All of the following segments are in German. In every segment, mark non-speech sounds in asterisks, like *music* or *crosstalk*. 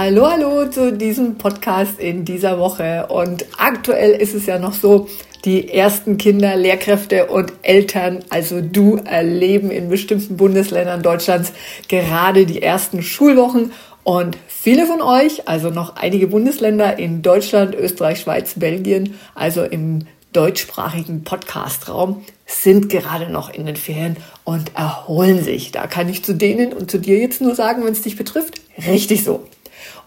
Hallo, hallo zu diesem Podcast in dieser Woche. Und aktuell ist es ja noch so, die ersten Kinder, Lehrkräfte und Eltern, also du, erleben in bestimmten Bundesländern Deutschlands gerade die ersten Schulwochen. Und viele von euch, also noch einige Bundesländer in Deutschland, Österreich, Schweiz, Belgien, also im deutschsprachigen Podcastraum, sind gerade noch in den Ferien und erholen sich. Da kann ich zu denen und zu dir jetzt nur sagen, wenn es dich betrifft, richtig so.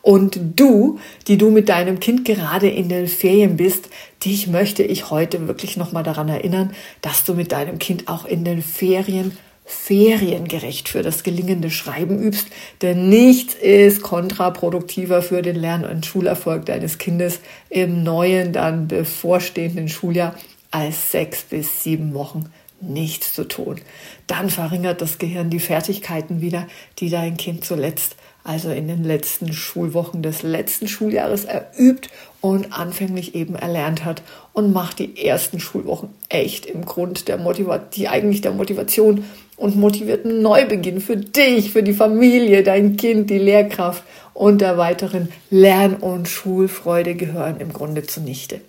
Und du, die du mit deinem Kind gerade in den Ferien bist, dich möchte ich heute wirklich nochmal daran erinnern, dass du mit deinem Kind auch in den Ferien feriengerecht für das gelingende Schreiben übst, denn nichts ist kontraproduktiver für den Lern- und Schulerfolg deines Kindes im neuen, dann bevorstehenden Schuljahr als sechs bis sieben Wochen nichts zu tun. Dann verringert das Gehirn die Fertigkeiten wieder, die dein Kind zuletzt also in den letzten Schulwochen des letzten Schuljahres erübt und anfänglich eben erlernt hat und macht die ersten Schulwochen echt im Grund der Motivation, die eigentlich der Motivation und motivierten Neubeginn für dich, für die Familie, dein Kind, die Lehrkraft und der weiteren Lern- und Schulfreude gehören im Grunde zunichte.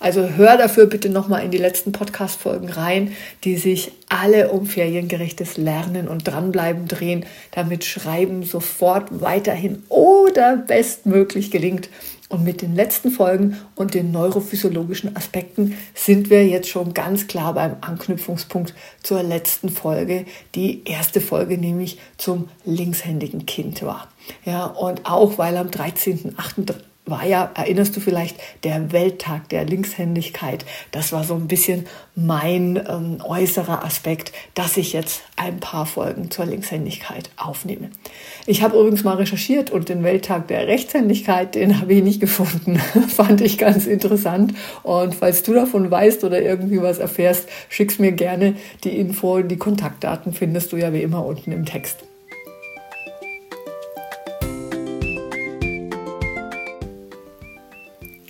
Also hör dafür bitte nochmal in die letzten Podcast-Folgen rein, die sich alle um feriengerechtes Lernen und Dranbleiben drehen, damit Schreiben sofort weiterhin oder bestmöglich gelingt. Und mit den letzten Folgen und den neurophysiologischen Aspekten sind wir jetzt schon ganz klar beim Anknüpfungspunkt zur letzten Folge, die erste Folge nämlich zum linkshändigen Kind war. Ja, und auch weil am 13.8 war ja, erinnerst du vielleicht, der Welttag der Linkshändigkeit. Das war so ein bisschen mein ähm, äußerer Aspekt, dass ich jetzt ein paar Folgen zur Linkshändigkeit aufnehme. Ich habe übrigens mal recherchiert und den Welttag der Rechtshändigkeit, den habe ich nicht gefunden. *laughs* Fand ich ganz interessant. Und falls du davon weißt oder irgendwie was erfährst, schick's mir gerne die Info. Die Kontaktdaten findest du ja wie immer unten im Text.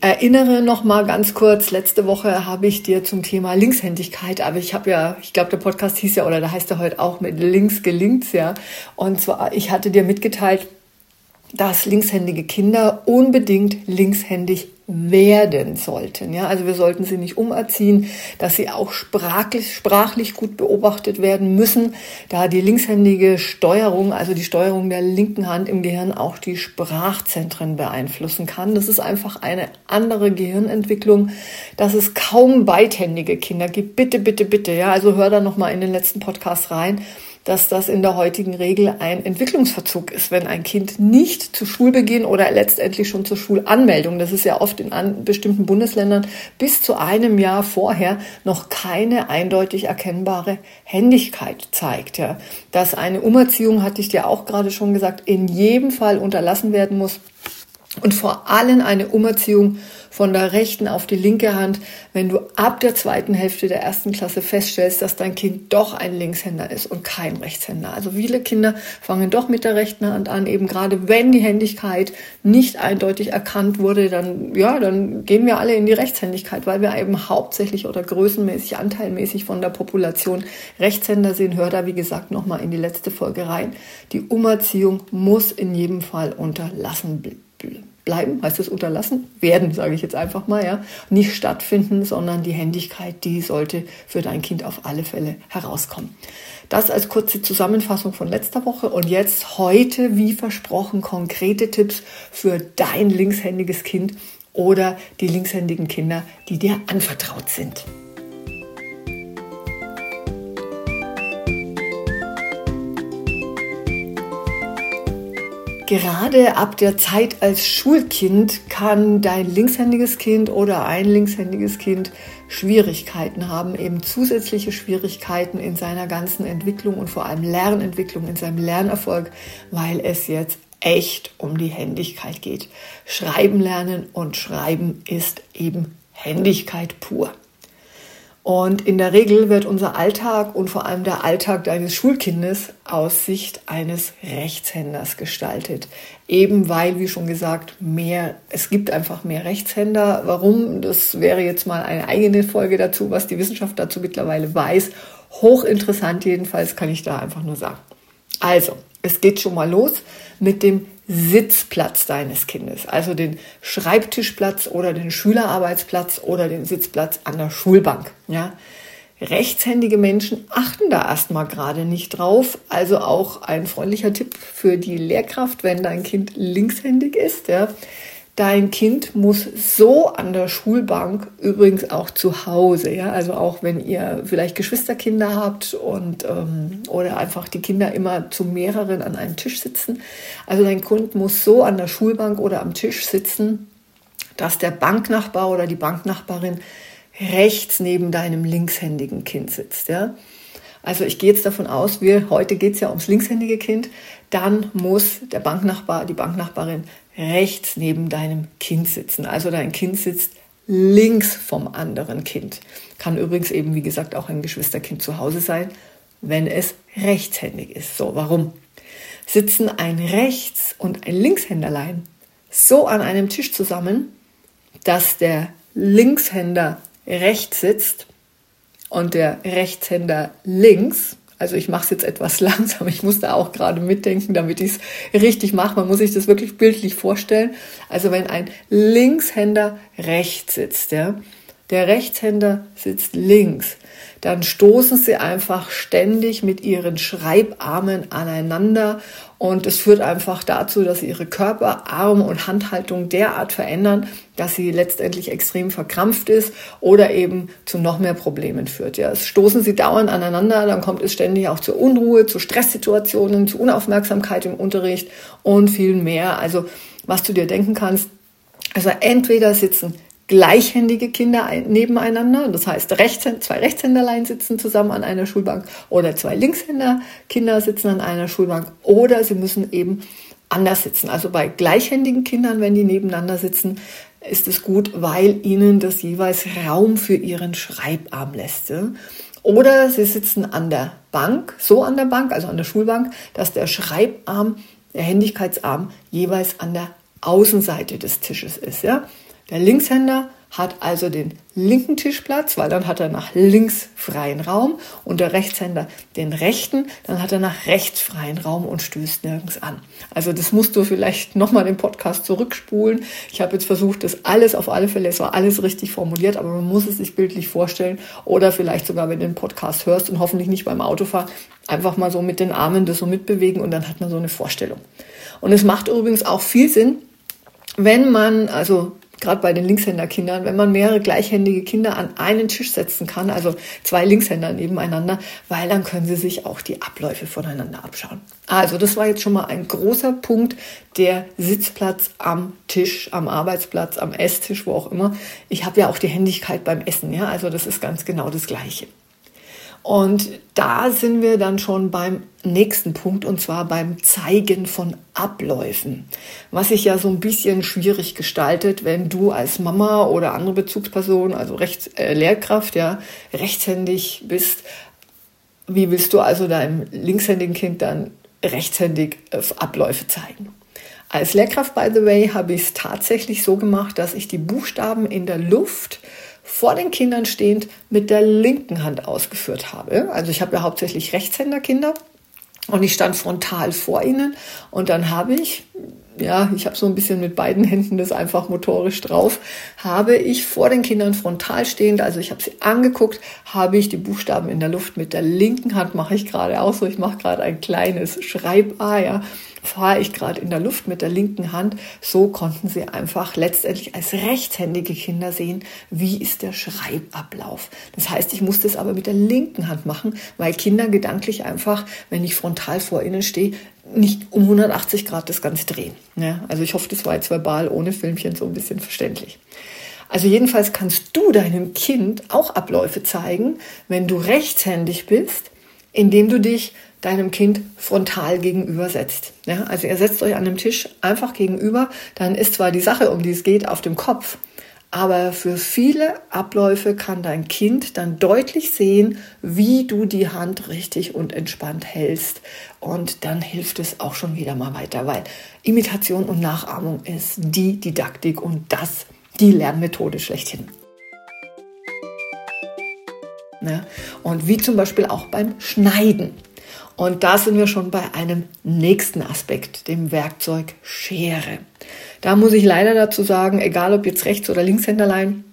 Erinnere noch mal ganz kurz, letzte Woche habe ich dir zum Thema Linkshändigkeit, aber ich habe ja, ich glaube, der Podcast hieß ja, oder da heißt er heute auch mit links gelingt's ja. Und zwar, ich hatte dir mitgeteilt, dass linkshändige Kinder unbedingt linkshändig werden sollten. Ja, also wir sollten sie nicht umerziehen, dass sie auch sprachlich, sprachlich gut beobachtet werden müssen, da die linkshändige Steuerung, also die Steuerung der linken Hand im Gehirn auch die Sprachzentren beeinflussen kann. Das ist einfach eine andere Gehirnentwicklung, dass es kaum beidhändige Kinder gibt. Bitte, bitte, bitte. Ja, also hör da noch mal in den letzten Podcast rein dass das in der heutigen Regel ein Entwicklungsverzug ist, wenn ein Kind nicht zu Schulbeginn oder letztendlich schon zur Schulanmeldung, das ist ja oft in bestimmten Bundesländern bis zu einem Jahr vorher noch keine eindeutig erkennbare Händigkeit zeigt. Ja. Dass eine Umerziehung, hatte ich dir auch gerade schon gesagt, in jedem Fall unterlassen werden muss und vor allem eine Umerziehung von der rechten auf die linke Hand, wenn du ab der zweiten Hälfte der ersten Klasse feststellst, dass dein Kind doch ein Linkshänder ist und kein Rechtshänder. Also viele Kinder fangen doch mit der rechten Hand an, eben gerade wenn die Händigkeit nicht eindeutig erkannt wurde, dann, ja, dann gehen wir alle in die Rechtshändigkeit, weil wir eben hauptsächlich oder größenmäßig, anteilmäßig von der Population Rechtshänder sind. Hör da, wie gesagt, nochmal in die letzte Folge rein. Die Umerziehung muss in jedem Fall unterlassen bleiben, heißt es unterlassen werden, sage ich jetzt einfach mal, ja, nicht stattfinden, sondern die Händigkeit, die sollte für dein Kind auf alle Fälle herauskommen. Das als kurze Zusammenfassung von letzter Woche und jetzt heute, wie versprochen, konkrete Tipps für dein linkshändiges Kind oder die linkshändigen Kinder, die dir anvertraut sind. Gerade ab der Zeit als Schulkind kann dein linkshändiges Kind oder ein linkshändiges Kind Schwierigkeiten haben, eben zusätzliche Schwierigkeiten in seiner ganzen Entwicklung und vor allem Lernentwicklung, in seinem Lernerfolg, weil es jetzt echt um die Händigkeit geht. Schreiben lernen und Schreiben ist eben Händigkeit pur. Und in der Regel wird unser Alltag und vor allem der Alltag deines Schulkindes aus Sicht eines Rechtshänders gestaltet. Eben weil, wie schon gesagt, mehr, es gibt einfach mehr Rechtshänder. Warum? Das wäre jetzt mal eine eigene Folge dazu, was die Wissenschaft dazu mittlerweile weiß. Hochinteressant jedenfalls kann ich da einfach nur sagen. Also, es geht schon mal los mit dem Sitzplatz deines Kindes, also den Schreibtischplatz oder den Schülerarbeitsplatz oder den Sitzplatz an der Schulbank. Ja? Rechtshändige Menschen achten da erstmal gerade nicht drauf. Also auch ein freundlicher Tipp für die Lehrkraft, wenn dein Kind linkshändig ist. Ja? Dein Kind muss so an der Schulbank, übrigens auch zu Hause, ja, also auch wenn ihr vielleicht Geschwisterkinder habt und ähm, oder einfach die Kinder immer zu mehreren an einem Tisch sitzen. Also dein Kind muss so an der Schulbank oder am Tisch sitzen, dass der Banknachbar oder die Banknachbarin rechts neben deinem linkshändigen Kind sitzt, ja. Also ich gehe jetzt davon aus, wir, heute geht es ja ums linkshändige Kind, dann muss der Banknachbar, die Banknachbarin rechts neben deinem Kind sitzen. Also dein Kind sitzt links vom anderen Kind. Kann übrigens eben, wie gesagt, auch ein Geschwisterkind zu Hause sein, wenn es rechtshändig ist. So, warum? Sitzen ein Rechts- und ein Linkshänderlein so an einem Tisch zusammen, dass der Linkshänder rechts sitzt und der Rechtshänder links, also ich mache es jetzt etwas *laughs* langsam, ich muss da auch gerade mitdenken, damit ich es richtig mache. Man muss sich das wirklich bildlich vorstellen. Also wenn ein Linkshänder rechts sitzt, ja, der Rechtshänder sitzt links, dann stoßen sie einfach ständig mit ihren Schreibarmen aneinander und es führt einfach dazu, dass sie ihre Körper, Arm und Handhaltung derart verändern, dass sie letztendlich extrem verkrampft ist oder eben zu noch mehr Problemen führt. Ja, es stoßen sie dauernd aneinander, dann kommt es ständig auch zur Unruhe, zu Stresssituationen, zu Unaufmerksamkeit im Unterricht und viel mehr. Also was du dir denken kannst, also entweder sitzen gleichhändige Kinder nebeneinander. Das heißt, zwei Rechtshänderlein sitzen zusammen an einer Schulbank oder zwei Linkshänder-Kinder sitzen an einer Schulbank oder sie müssen eben anders sitzen. Also bei gleichhändigen Kindern, wenn die nebeneinander sitzen, ist es gut, weil ihnen das jeweils Raum für ihren Schreibarm lässt. Oder sie sitzen an der Bank, so an der Bank, also an der Schulbank, dass der Schreibarm, der Händigkeitsarm jeweils an der Außenseite des Tisches ist. Ja? Der Linkshänder hat also den linken Tischplatz, weil dann hat er nach links freien Raum und der Rechtshänder den rechten, dann hat er nach rechts freien Raum und stößt nirgends an. Also das musst du vielleicht nochmal den Podcast zurückspulen. Ich habe jetzt versucht, das alles auf alle Fälle, es war alles richtig formuliert, aber man muss es sich bildlich vorstellen oder vielleicht sogar, wenn du den Podcast hörst und hoffentlich nicht beim Autofahren, einfach mal so mit den Armen das so mitbewegen und dann hat man so eine Vorstellung. Und es macht übrigens auch viel Sinn, wenn man, also gerade bei den Linkshänderkindern, wenn man mehrere gleichhändige Kinder an einen Tisch setzen kann, also zwei Linkshänder nebeneinander, weil dann können sie sich auch die Abläufe voneinander abschauen. Also das war jetzt schon mal ein großer Punkt, der Sitzplatz am Tisch, am Arbeitsplatz, am Esstisch, wo auch immer. Ich habe ja auch die Händigkeit beim Essen, ja, also das ist ganz genau das Gleiche. Und da sind wir dann schon beim nächsten Punkt und zwar beim Zeigen von Abläufen, was sich ja so ein bisschen schwierig gestaltet, wenn du als Mama oder andere Bezugsperson, also Rechts, äh, Lehrkraft, ja, rechtshändig bist. Wie willst du also deinem linkshändigen Kind dann rechtshändig äh, Abläufe zeigen? Als Lehrkraft, by the way, habe ich es tatsächlich so gemacht, dass ich die Buchstaben in der Luft vor den Kindern stehend mit der linken Hand ausgeführt habe. Also ich habe ja hauptsächlich Rechtshänderkinder und ich stand frontal vor ihnen und dann habe ich, ja, ich habe so ein bisschen mit beiden Händen das einfach motorisch drauf, habe ich vor den Kindern frontal stehend, also ich habe sie angeguckt, habe ich die Buchstaben in der Luft mit der linken Hand, mache ich gerade auch so, ich mache gerade ein kleines Schreib-A, ja, fahre ich gerade in der Luft mit der linken Hand. So konnten sie einfach letztendlich als rechtshändige Kinder sehen, wie ist der Schreibablauf. Das heißt, ich musste es aber mit der linken Hand machen, weil Kinder gedanklich einfach, wenn ich frontal vor ihnen stehe, nicht um 180 Grad das Ganze drehen. Ja, also ich hoffe, das war jetzt verbal ohne Filmchen so ein bisschen verständlich. Also jedenfalls kannst du deinem Kind auch Abläufe zeigen, wenn du rechtshändig bist, indem du dich deinem Kind frontal gegenübersetzt. Ja, also ihr setzt euch an dem Tisch einfach gegenüber, dann ist zwar die Sache, um die es geht, auf dem Kopf, aber für viele Abläufe kann dein Kind dann deutlich sehen, wie du die Hand richtig und entspannt hältst. Und dann hilft es auch schon wieder mal weiter, weil Imitation und Nachahmung ist die Didaktik und das die Lernmethode schlechthin. Ja, und wie zum Beispiel auch beim Schneiden. Und da sind wir schon bei einem nächsten Aspekt, dem Werkzeug Schere. Da muss ich leider dazu sagen, egal ob jetzt Rechts- oder Linkshänderlein,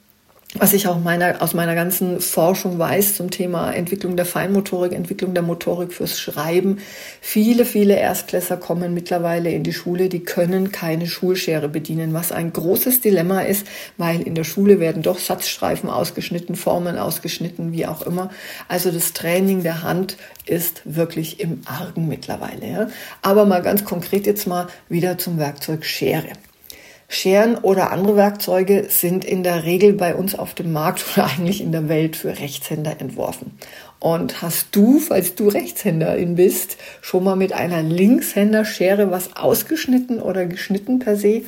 was ich auch meiner, aus meiner ganzen Forschung weiß zum Thema Entwicklung der Feinmotorik, Entwicklung der Motorik fürs Schreiben. Viele, viele Erstklässer kommen mittlerweile in die Schule, die können keine Schulschere bedienen, was ein großes Dilemma ist, weil in der Schule werden doch Satzstreifen ausgeschnitten, Formen ausgeschnitten, wie auch immer. Also das Training der Hand ist wirklich im Argen mittlerweile. Ja. Aber mal ganz konkret jetzt mal wieder zum Werkzeug Schere. Scheren oder andere Werkzeuge sind in der Regel bei uns auf dem Markt oder *laughs* eigentlich in der Welt für Rechtshänder entworfen. Und hast du, falls du Rechtshänderin bist, schon mal mit einer Linkshänderschere was ausgeschnitten oder geschnitten per se?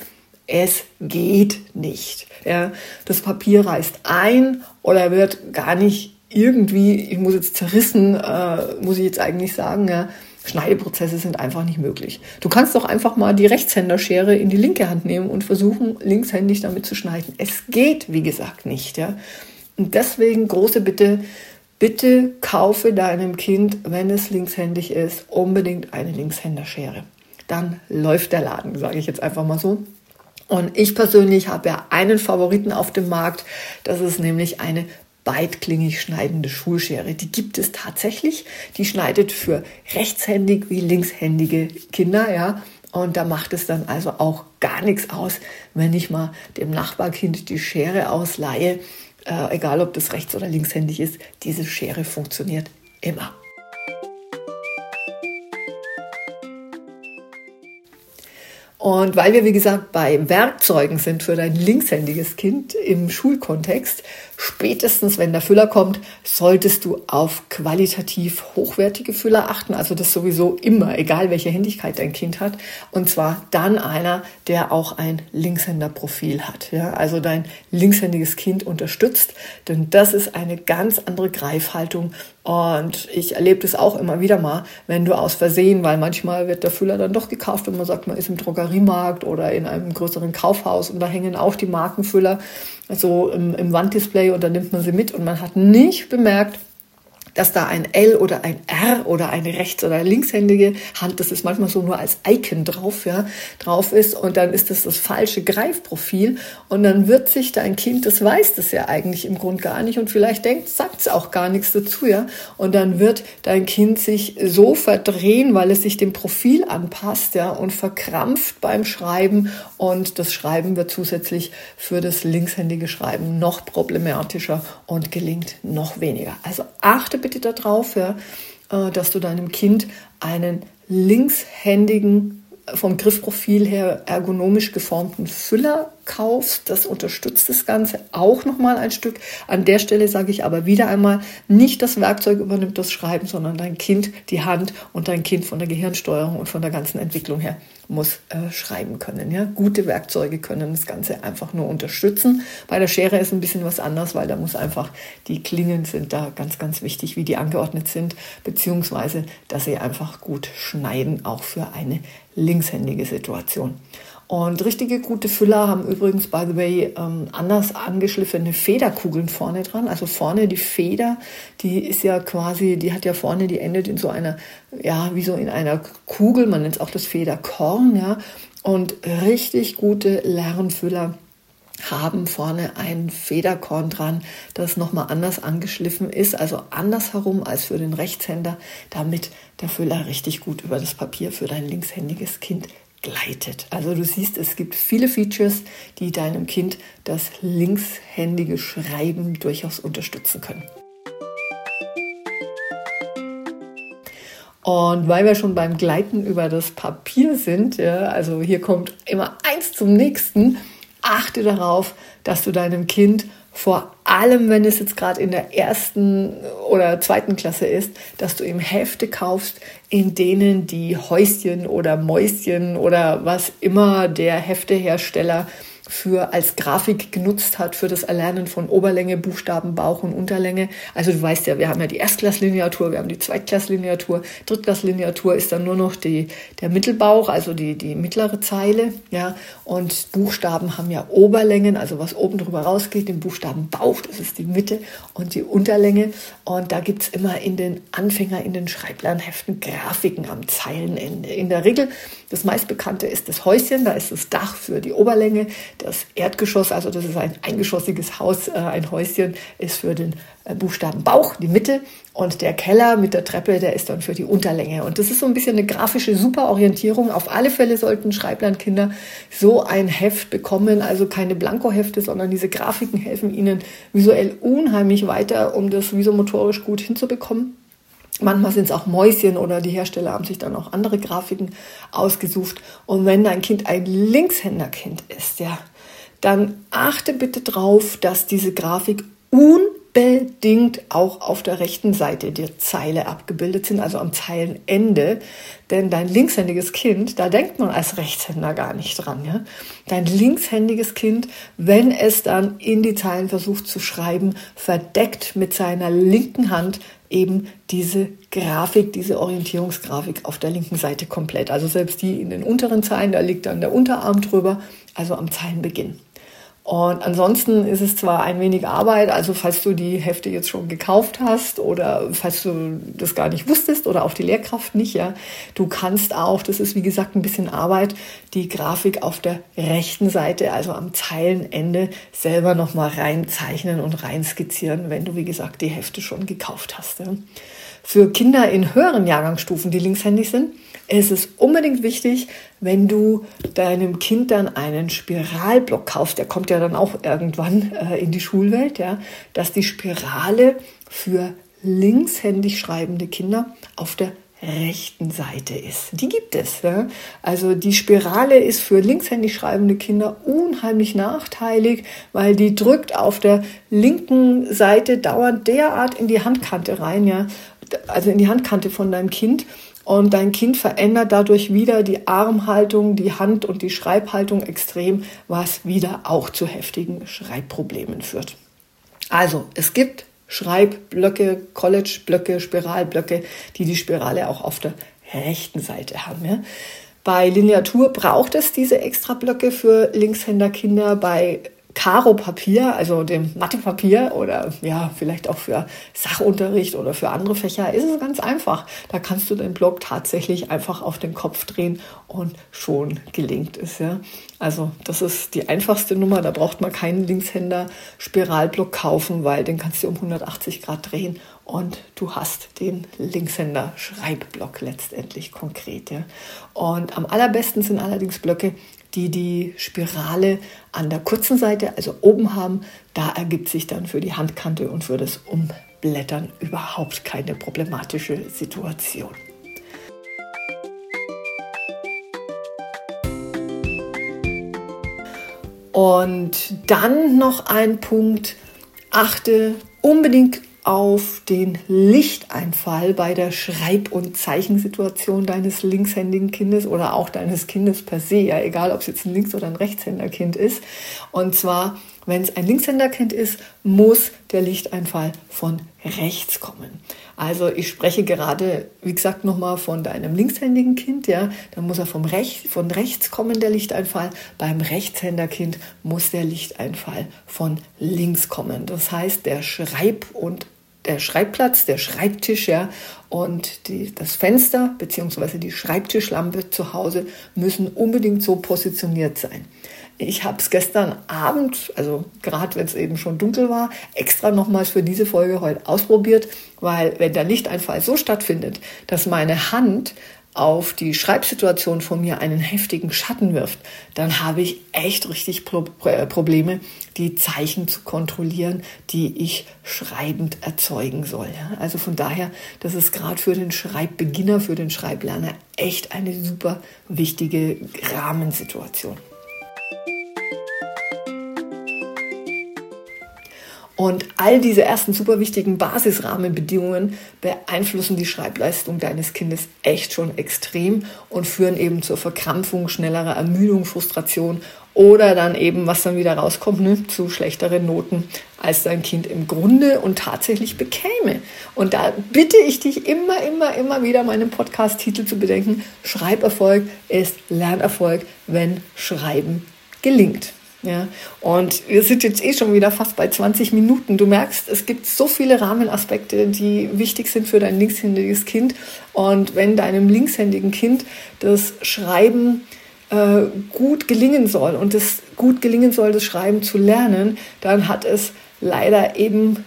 Es geht nicht. Ja, das Papier reißt ein oder wird gar nicht irgendwie, ich muss jetzt zerrissen, äh, muss ich jetzt eigentlich sagen, ja, Schneideprozesse sind einfach nicht möglich. Du kannst doch einfach mal die Rechtshänderschere in die linke Hand nehmen und versuchen, linkshändig damit zu schneiden. Es geht, wie gesagt, nicht. Ja? Und deswegen große Bitte, bitte kaufe deinem Kind, wenn es linkshändig ist, unbedingt eine Linkshänderschere. Dann läuft der Laden, sage ich jetzt einfach mal so. Und ich persönlich habe ja einen Favoriten auf dem Markt. Das ist nämlich eine beidklingig schneidende Schulschere. Die gibt es tatsächlich. Die schneidet für rechtshändig wie linkshändige Kinder, ja. Und da macht es dann also auch gar nichts aus, wenn ich mal dem Nachbarkind die Schere ausleihe, äh, egal ob das rechts- oder linkshändig ist. Diese Schere funktioniert immer. Und weil wir, wie gesagt, bei Werkzeugen sind für dein linkshändiges Kind im Schulkontext, spätestens wenn der Füller kommt, solltest du auf qualitativ hochwertige Füller achten. Also das sowieso immer, egal welche Händigkeit dein Kind hat. Und zwar dann einer, der auch ein Linkshänderprofil hat. Ja, also dein linkshändiges Kind unterstützt, denn das ist eine ganz andere Greifhaltung und ich erlebe das auch immer wieder mal, wenn du aus Versehen, weil manchmal wird der Füller dann doch gekauft, wenn man sagt, man ist im Drogeriemarkt oder in einem größeren Kaufhaus und da hängen auch die Markenfüller so im, im Wanddisplay und dann nimmt man sie mit und man hat nicht bemerkt, dass da ein L oder ein R oder eine rechts- oder linkshändige Hand, das ist manchmal so nur als Icon drauf, ja, drauf ist und dann ist das das falsche Greifprofil und dann wird sich dein Kind, das weiß das ja eigentlich im Grund gar nicht und vielleicht denkt, sagt es auch gar nichts dazu, ja, und dann wird dein Kind sich so verdrehen, weil es sich dem Profil anpasst, ja, und verkrampft beim Schreiben und das Schreiben wird zusätzlich für das linkshändige Schreiben noch problematischer und gelingt noch weniger. Also achte bitte darauf, ja, äh, dass du deinem Kind einen linkshändigen, vom Griffprofil her ergonomisch geformten Füller kaufst. Das unterstützt das Ganze auch nochmal ein Stück. An der Stelle sage ich aber wieder einmal, nicht das Werkzeug übernimmt das Schreiben, sondern dein Kind die Hand und dein Kind von der Gehirnsteuerung und von der ganzen Entwicklung her muss äh, schreiben können. Ja? Gute Werkzeuge können das Ganze einfach nur unterstützen. Bei der Schere ist ein bisschen was anders, weil da muss einfach, die Klingen sind da ganz, ganz wichtig, wie die angeordnet sind, beziehungsweise, dass sie einfach gut schneiden, auch für eine linkshändige Situation. Und richtige gute Füller haben übrigens, by the way, ähm, anders angeschliffene Federkugeln vorne dran. Also vorne die Feder, die ist ja quasi, die hat ja vorne, die endet in so einer, ja, wie so in einer Kugel, man nennt es auch das Federkorn, ja. Und richtig gute Lernfüller haben vorne ein Federkorn dran, das nochmal anders angeschliffen ist, also andersherum als für den Rechtshänder, damit der Füller richtig gut über das Papier für dein linkshändiges Kind gleitet. Also du siehst, es gibt viele Features, die deinem Kind das linkshändige Schreiben durchaus unterstützen können. Und weil wir schon beim Gleiten über das Papier sind, ja, also hier kommt immer eins zum nächsten, achte darauf, dass du deinem Kind vor allem, wenn es jetzt gerade in der ersten oder zweiten Klasse ist, dass du ihm Hefte kaufst, in denen die Häuschen oder Mäuschen oder was immer der Heftehersteller für als Grafik genutzt hat für das Erlernen von Oberlänge, Buchstaben, Bauch und Unterlänge. Also du weißt ja, wir haben ja die Erstklasslineatur, wir haben die Zweitklasslineatur, Drittklasslineatur ist dann nur noch die, der Mittelbauch, also die, die mittlere Zeile, ja. Und Buchstaben haben ja Oberlängen, also was oben drüber rausgeht, den Buchstaben Bauch, das ist die Mitte und die Unterlänge. Und da gibt's immer in den Anfänger, in den Schreiblernheften Grafiken am Zeilenende. In der Regel, das meistbekannte ist das Häuschen, da ist das Dach für die Oberlänge das Erdgeschoss, also das ist ein eingeschossiges Haus, äh, ein Häuschen, ist für den äh, Buchstaben Bauch, die Mitte. Und der Keller mit der Treppe, der ist dann für die Unterlänge. Und das ist so ein bisschen eine grafische Superorientierung. Auf alle Fälle sollten Schreiblandkinder so ein Heft bekommen, also keine Blankohefte, sondern diese Grafiken helfen ihnen visuell unheimlich weiter, um das visomotorisch gut hinzubekommen. Manchmal sind es auch Mäuschen oder die Hersteller haben sich dann auch andere Grafiken ausgesucht. Und wenn dein Kind ein Linkshänderkind ist, ja, dann achte bitte darauf, dass diese Grafik unbedingt auch auf der rechten Seite der Zeile abgebildet sind, also am Zeilenende. Denn dein linkshändiges Kind, da denkt man als Rechtshänder gar nicht dran. Ja? Dein linkshändiges Kind, wenn es dann in die Zeilen versucht zu schreiben, verdeckt mit seiner linken Hand eben diese Grafik, diese Orientierungsgrafik auf der linken Seite komplett. Also selbst die in den unteren Zeilen, da liegt dann der Unterarm drüber, also am Zeilenbeginn. Und ansonsten ist es zwar ein wenig Arbeit, also falls du die Hefte jetzt schon gekauft hast oder falls du das gar nicht wusstest oder auch die Lehrkraft nicht, ja, du kannst auch, das ist wie gesagt ein bisschen Arbeit, die Grafik auf der rechten Seite, also am Zeilenende, selber nochmal reinzeichnen und reinskizzieren, wenn du wie gesagt die Hefte schon gekauft hast. Ja. Für Kinder in höheren Jahrgangsstufen, die linkshändig sind, ist es unbedingt wichtig, wenn du deinem Kind dann einen Spiralblock kaufst, der kommt ja dann auch irgendwann äh, in die Schulwelt, ja, dass die Spirale für linkshändig schreibende Kinder auf der rechten Seite ist. Die gibt es. Ja? Also die Spirale ist für linkshändig schreibende Kinder unheimlich nachteilig, weil die drückt auf der linken Seite dauernd derart in die Handkante rein, ja, also in die Handkante von deinem Kind und dein Kind verändert dadurch wieder die Armhaltung, die Hand und die Schreibhaltung extrem, was wieder auch zu heftigen Schreibproblemen führt. Also, es gibt Schreibblöcke, College-Blöcke, Spiralblöcke, die die Spirale auch auf der rechten Seite haben. Ja. Bei Lineatur braucht es diese extra Blöcke für Linkshänderkinder. Bei Karo-Papier, also dem Mathepapier oder ja, vielleicht auch für Sachunterricht oder für andere Fächer, ist es ganz einfach. Da kannst du den Block tatsächlich einfach auf den Kopf drehen und schon gelingt es. Ja. Also das ist die einfachste Nummer. Da braucht man keinen Linkshänder Spiralblock kaufen, weil den kannst du um 180 Grad drehen und du hast den Linkshänder Schreibblock letztendlich konkret. Ja. Und am allerbesten sind allerdings Blöcke, die die Spirale an der kurzen Seite, also oben haben. Da ergibt sich dann für die Handkante und für das Umblättern überhaupt keine problematische Situation. Und dann noch ein Punkt, achte unbedingt auf den Lichteinfall bei der Schreib- und Zeichensituation deines linkshändigen Kindes oder auch deines Kindes per se, ja, egal ob es jetzt ein Links- oder ein Rechtshänderkind ist. Und zwar, wenn es ein Linkshänderkind ist, muss der Lichteinfall von rechts kommen. Also ich spreche gerade, wie gesagt, nochmal von deinem linkshändigen Kind, ja, dann muss er vom Rech von rechts kommen, der Lichteinfall. Beim Rechtshänderkind muss der Lichteinfall von links kommen. Das heißt, der Schreib- und der Schreibplatz, der Schreibtisch, ja, und die, das Fenster bzw. die Schreibtischlampe zu Hause müssen unbedingt so positioniert sein. Ich habe es gestern Abend, also gerade wenn es eben schon dunkel war, extra nochmals für diese Folge heute ausprobiert, weil wenn der Lichteinfall so stattfindet, dass meine Hand auf die Schreibsituation von mir einen heftigen Schatten wirft, dann habe ich echt richtig Pro äh, Probleme, die Zeichen zu kontrollieren, die ich schreibend erzeugen soll. Also von daher, das ist gerade für den Schreibbeginner, für den Schreiblerner echt eine super wichtige Rahmensituation. Und all diese ersten super wichtigen Basisrahmenbedingungen beeinflussen die Schreibleistung deines Kindes echt schon extrem und führen eben zur Verkrampfung, schnellerer Ermüdung, Frustration oder dann eben, was dann wieder rauskommt, ne, zu schlechteren Noten, als dein Kind im Grunde und tatsächlich bekäme. Und da bitte ich dich immer, immer, immer wieder meinen Podcast-Titel zu bedenken. Schreiberfolg ist Lernerfolg, wenn Schreiben gelingt. Ja, und wir sind jetzt eh schon wieder fast bei 20 Minuten. Du merkst, es gibt so viele Rahmenaspekte, die wichtig sind für dein linkshändiges Kind. Und wenn deinem linkshändigen Kind das Schreiben äh, gut gelingen soll und es gut gelingen soll, das Schreiben zu lernen, dann hat es leider eben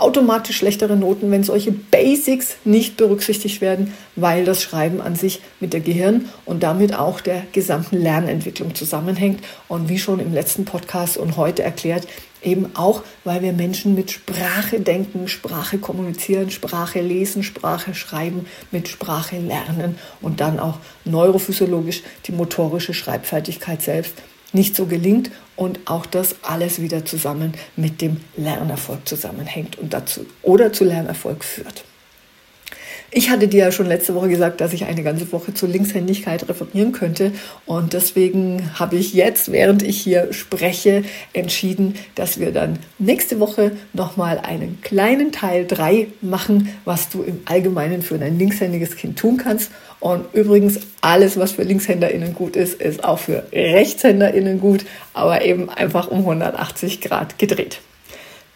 automatisch schlechtere Noten, wenn solche Basics nicht berücksichtigt werden, weil das Schreiben an sich mit der Gehirn und damit auch der gesamten Lernentwicklung zusammenhängt. Und wie schon im letzten Podcast und heute erklärt, eben auch, weil wir Menschen mit Sprache denken, Sprache kommunizieren, Sprache lesen, Sprache schreiben, mit Sprache lernen und dann auch neurophysiologisch die motorische Schreibfertigkeit selbst nicht so gelingt und auch das alles wieder zusammen mit dem Lernerfolg zusammenhängt und dazu oder zu Lernerfolg führt. Ich hatte dir ja schon letzte Woche gesagt, dass ich eine ganze Woche zur Linkshändigkeit referieren könnte. Und deswegen habe ich jetzt, während ich hier spreche, entschieden, dass wir dann nächste Woche nochmal einen kleinen Teil 3 machen, was du im Allgemeinen für dein linkshändiges Kind tun kannst. Und übrigens, alles, was für LinkshänderInnen gut ist, ist auch für RechtshänderInnen gut, aber eben einfach um 180 Grad gedreht.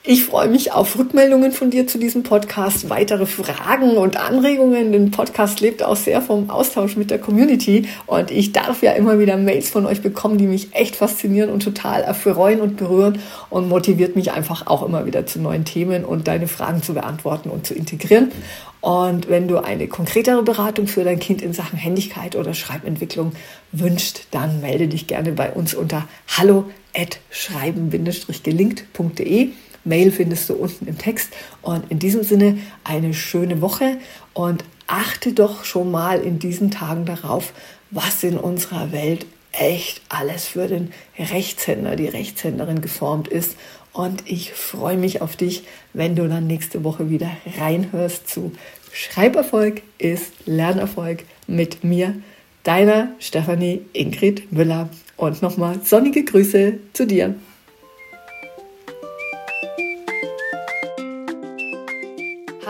Ich freue mich auf Rückmeldungen von dir zu diesem Podcast, weitere Fragen und Anregungen. Den Podcast lebt auch sehr vom Austausch mit der Community und ich darf ja immer wieder Mails von euch bekommen, die mich echt faszinieren und total erfreuen und berühren und motiviert mich einfach auch immer wieder zu neuen Themen und deine Fragen zu beantworten und zu integrieren. Und wenn du eine konkretere Beratung für dein Kind in Sachen Händigkeit oder Schreibentwicklung wünscht, dann melde dich gerne bei uns unter hallo at schreiben-gelingt.de. Mail findest du unten im Text. Und in diesem Sinne eine schöne Woche und achte doch schon mal in diesen Tagen darauf, was in unserer Welt echt alles für den Rechtshänder, die Rechtshänderin geformt ist. Und ich freue mich auf dich, wenn du dann nächste Woche wieder reinhörst zu Schreiberfolg ist Lernerfolg mit mir, deiner Stefanie Ingrid Müller. Und nochmal sonnige Grüße zu dir.